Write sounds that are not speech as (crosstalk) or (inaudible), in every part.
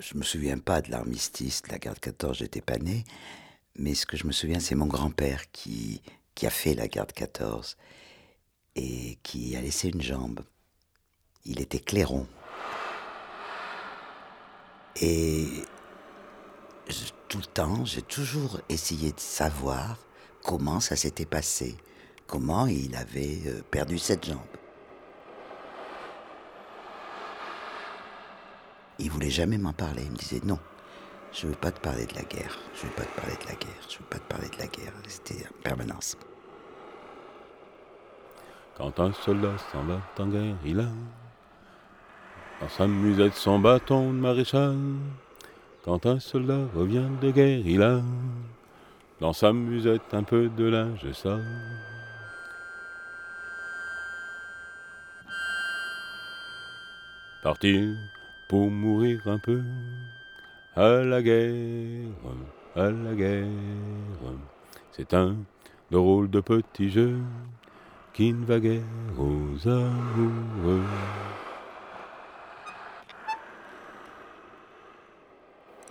je me souviens pas de l'armistice, de la garde 14, j'étais pas né, mais ce que je me souviens, c'est mon grand-père qui, a fait la garde 14 et qui a laissé une jambe. Il était clairon. Et tout le temps, j'ai toujours essayé de savoir comment ça s'était passé, comment il avait euh, perdu cette jambe. Il voulait jamais m'en parler. Il me disait non, je veux pas te parler de la guerre. Je veux pas te parler de la guerre. Je veux pas te parler de la guerre. C'était en permanence. Quand un soldat s'en va en guerre, il a dans sa musette son bâton de maréchal. Quand un soldat revient de guerre, il a dans sa musette un peu de linge sale. Partir pour mourir un peu à la guerre, à la guerre. C'est un drôle de petit jeu qui ne va guère aux amoureux.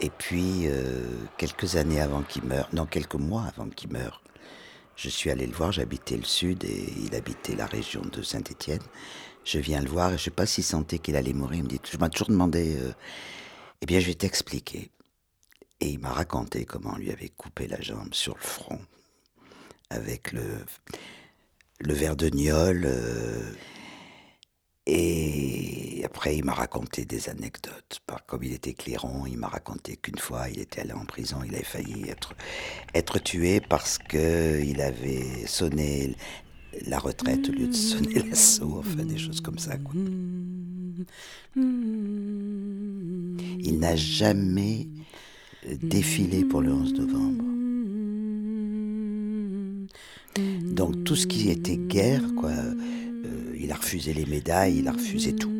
Et puis, euh, quelques années avant qu'il meure, non, quelques mois avant qu'il meure, je suis allé le voir, j'habitais le sud et il habitait la région de Saint-Étienne. Je viens le voir et je sais pas s'il sentait qu'il allait mourir. Il je m'ai toujours demandé, euh, eh bien, je vais t'expliquer. Et il m'a raconté comment on lui avait coupé la jambe sur le front avec le, le verre de gnôle. Euh, et après, il m'a raconté des anecdotes. Comme il était clairon, il m'a raconté qu'une fois, il était allé en prison, il avait failli être, tué parce qu'il avait sonné la retraite au lieu de sonner (laughs) l'assaut, enfin des choses comme ça. Il n'a jamais défilé pour le 11 novembre. Donc tout ce qui était guerre, quoi, euh, il a refusé les médailles, il a refusé tout.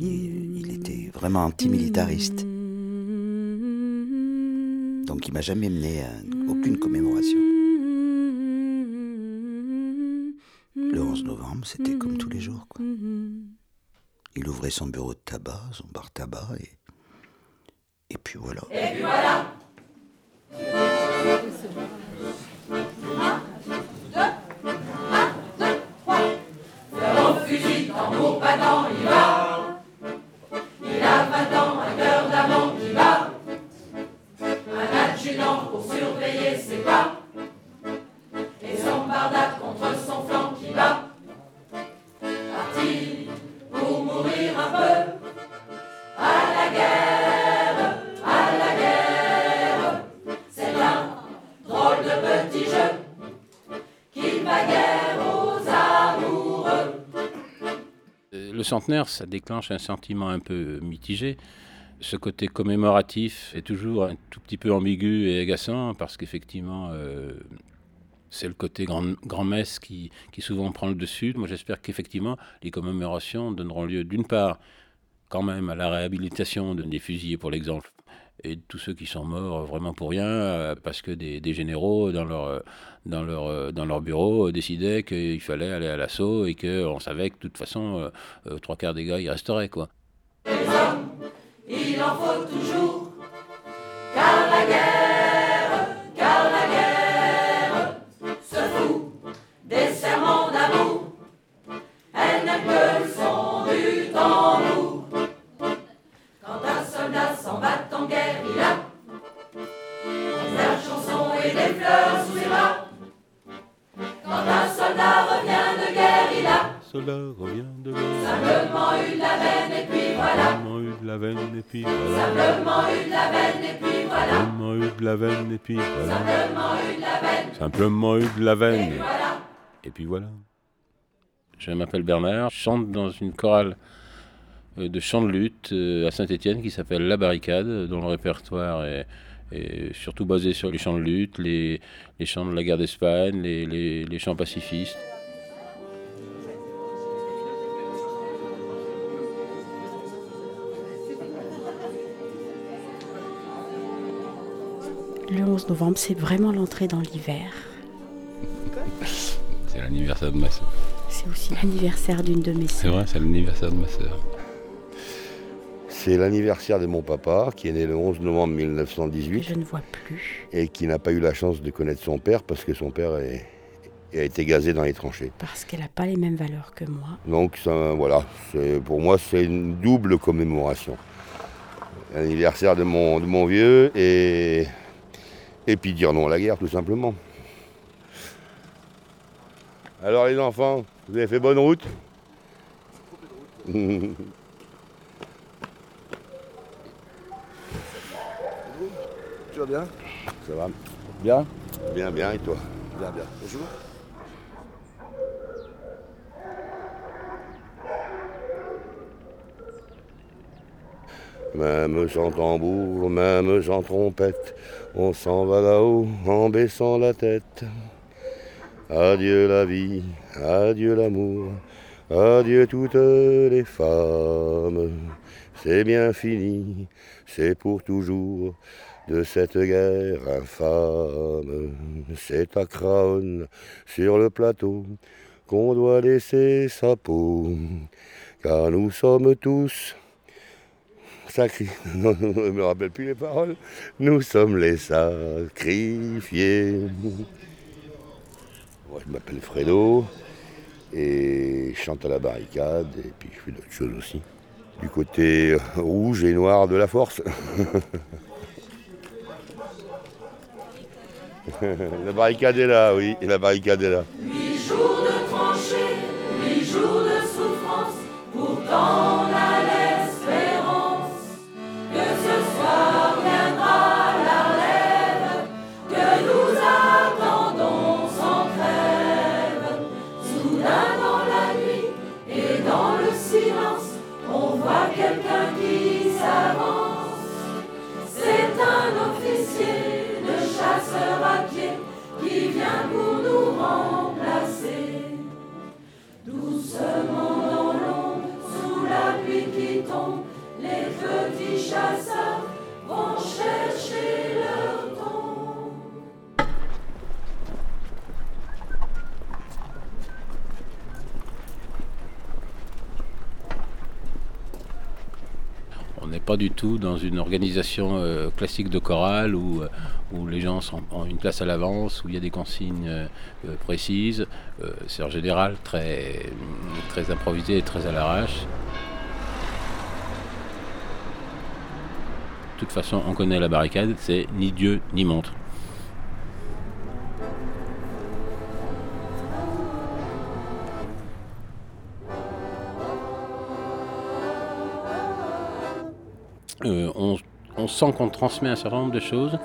Il, était vraiment antimilitariste. Donc il m'a jamais mené à aucune commémoration. Le 11 novembre, c'était comme tous les jours. Il ouvrait son bureau de tabac, son bar tabac, et, et puis voilà. Et puis voilà il. Il a 20 ans, un cœur d'amant qui bat. Un adjudant pour surveiller ses pas. Centenaire, ça déclenche un sentiment un peu mitigé. Ce côté commémoratif est toujours un tout petit peu ambigu et agaçant parce qu'effectivement, euh, c'est le côté grand- grand-messe qui, qui souvent prend le dessus. Moi, j'espère qu'effectivement, les commémorations donneront lieu d'une part quand même à la réhabilitation de- des fusillés, pour l'exemple, et tous ceux qui sont morts vraiment pour rien, euh, parce que des, des généraux dans leur, euh, dans leur, euh, dans leur bureau euh, décidaient qu'il fallait aller à l'assaut et qu'on savait que de toute façon, euh, euh, trois quarts des gars, ils resteraient. Quoi. Il en faut toujours, car la guerre, car la guerre se fout des serments d'amour. Elle n'aime que le son il a Soldat revient de simplement eu de la veine et puis voilà. vraiment eu de la veine et puis voilà. Simplement eu de la veine et puis voilà. Vraiment eu de la veine et puis voilà. Simplement eu de la veine Simplement eu de la et veine puis voilà. et puis voilà. Je m'appelle Bernard, je chante dans une chorale euh, de chant de lutte euh, à Saint-Étienne qui s'appelle La Barricade, dont le répertoire est, est surtout basé sur les chants de lutte, les, les chants de la guerre d'Espagne, les, les- les chants pacifistes. Le 11 novembre, c'est vraiment l'entrée dans l'hiver. C'est l'anniversaire de ma soeur. C'est aussi l'anniversaire d'une de mes C'est sœurs. vrai, c'est l'anniversaire de ma soeur. C'est l'anniversaire de mon papa, qui est né le 11 novembre que 1918 je ne vois plus et qui n'a pas eu la chance de connaître son père parce que son père est- a été gazé dans les tranchées. parce qu'elle n'a pas les mêmes valeurs que moi. Donc ça, voilà, c'est- pour moi c'est une double commémoration. L'anniversaire de mon, de mon vieux et, et puis dire non à la guerre tout simplement. Alors les enfants, vous avez fait bonne route Tu vas bien? Ça va Bien? Bien, bien, et toi? Bien, bien. Bonjour. Même sans tambour, même sans trompette, on s'en va là-haut en baissant la tête. Adieu la vie, adieu l'amour, adieu toutes les femmes. C'est bien fini, c'est pour toujours de cette guerre infâme. C'est à Craonne, sur le plateau, qu'on doit laisser sa peau, car nous sommes tous (laughs) Non, je ne me rappelle plus les paroles. Nous sommes les sacrifiés. Je m'appelle Fredo et je chante à la barricade et puis je fais d'autres choses aussi. Du côté rouge et noir de la force. (laughs) la barricade est là, oui, la barricade est là. Huit jours de tranchées, huit jours de souffrance, pourtant du tout dans une organisation euh, classique de chorale où, euh, où les gens sont, ont une place à l'avance, où il y a des consignes euh, précises. C'est en général très, très improvisé et très à l'arrache. De toute façon, on connaît la barricade, c'est ni Dieu ni montre. On, on sent qu'on transmet un certain nombre de choses,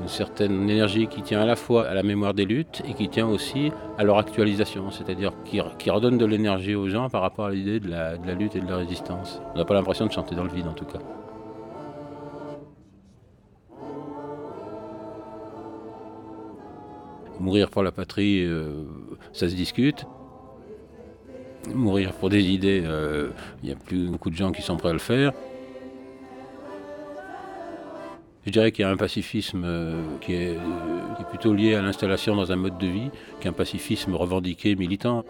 une certaine énergie qui tient à la fois à la mémoire des luttes et qui tient aussi à leur actualisation, c'est-à-dire qui, redonne de l'énergie aux gens par rapport à l'idée de la, de la lutte et de la résistance. On n'a pas l'impression de chanter dans le vide en tout cas. Mourir pour la patrie, euh, ça se discute. Mourir pour des idées, euh, il n'y a plus beaucoup de gens qui sont prêts à le faire. Je dirais qu'il y a un pacifisme euh, qui, est, euh, qui est plutôt lié à l'installation dans un mode de vie qu'un pacifisme revendiqué, militant.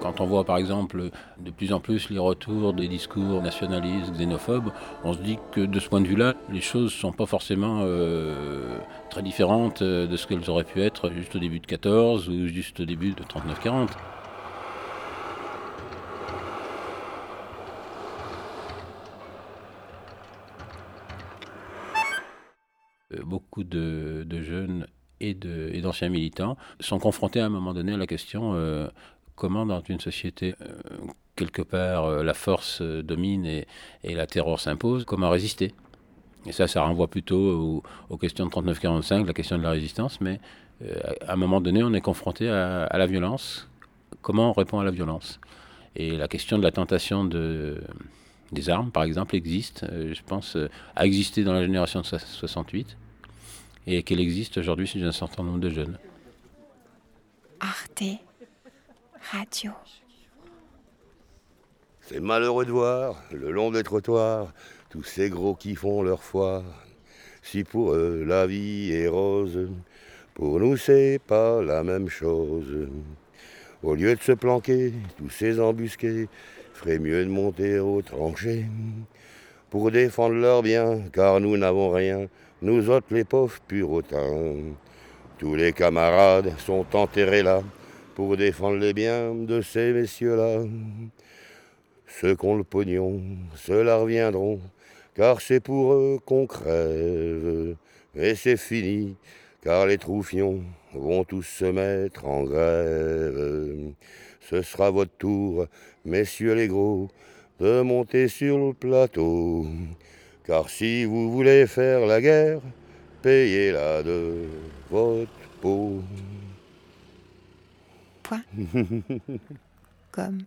Quand on voit par exemple de plus en plus les retours des discours nationalistes, xénophobes, on se dit que de ce point de vue-là, les choses ne sont pas forcément euh, très différentes de ce qu'elles auraient pu être juste au début de 14 ou juste au début de 39-40. Beaucoup de, jeunes et d'anciens militants sont confrontés à un moment donné à la question euh, comment dans une société euh, quelque part euh, la force domine et, la terreur s'impose, comment résister? Et ça, ça renvoie plutôt aux, questions de 39-45, la question de la résistance, mais à un moment donné, on est confronté à, la violence. Comment on répond à la violence? Et la question de la tentation de, des armes, par exemple, existe, je pense, a existé dans la génération de so- 68 et qu'elle existe aujourd'hui chez un certain nombre de jeunes. Arte Radio. C'est malheureux de voir, le long des trottoirs, tous ces gros qui font leur foire. Si pour eux la vie est rose, pour nous c'est pas la même chose. Au lieu de se planquer, tous ces embusqués, ferait mieux de monter aux tranchées pour défendre leurs biens, car nous n'avons rien, nous autres les pauvres purotins. Tous les camarades sont enterrés là pour défendre les biens de ces messieurs-là. Ceux qui ont le pognon, ceux-là reviendront, car c'est pour eux qu'on crève. Et c'est fini, car les troufions vont tous se mettre en grève. Ce sera votre tour, messieurs les gros, de monter sur le plateau. Car si vous voulez faire la guerre, payez-la de votre peau. Point. (laughs) Comme?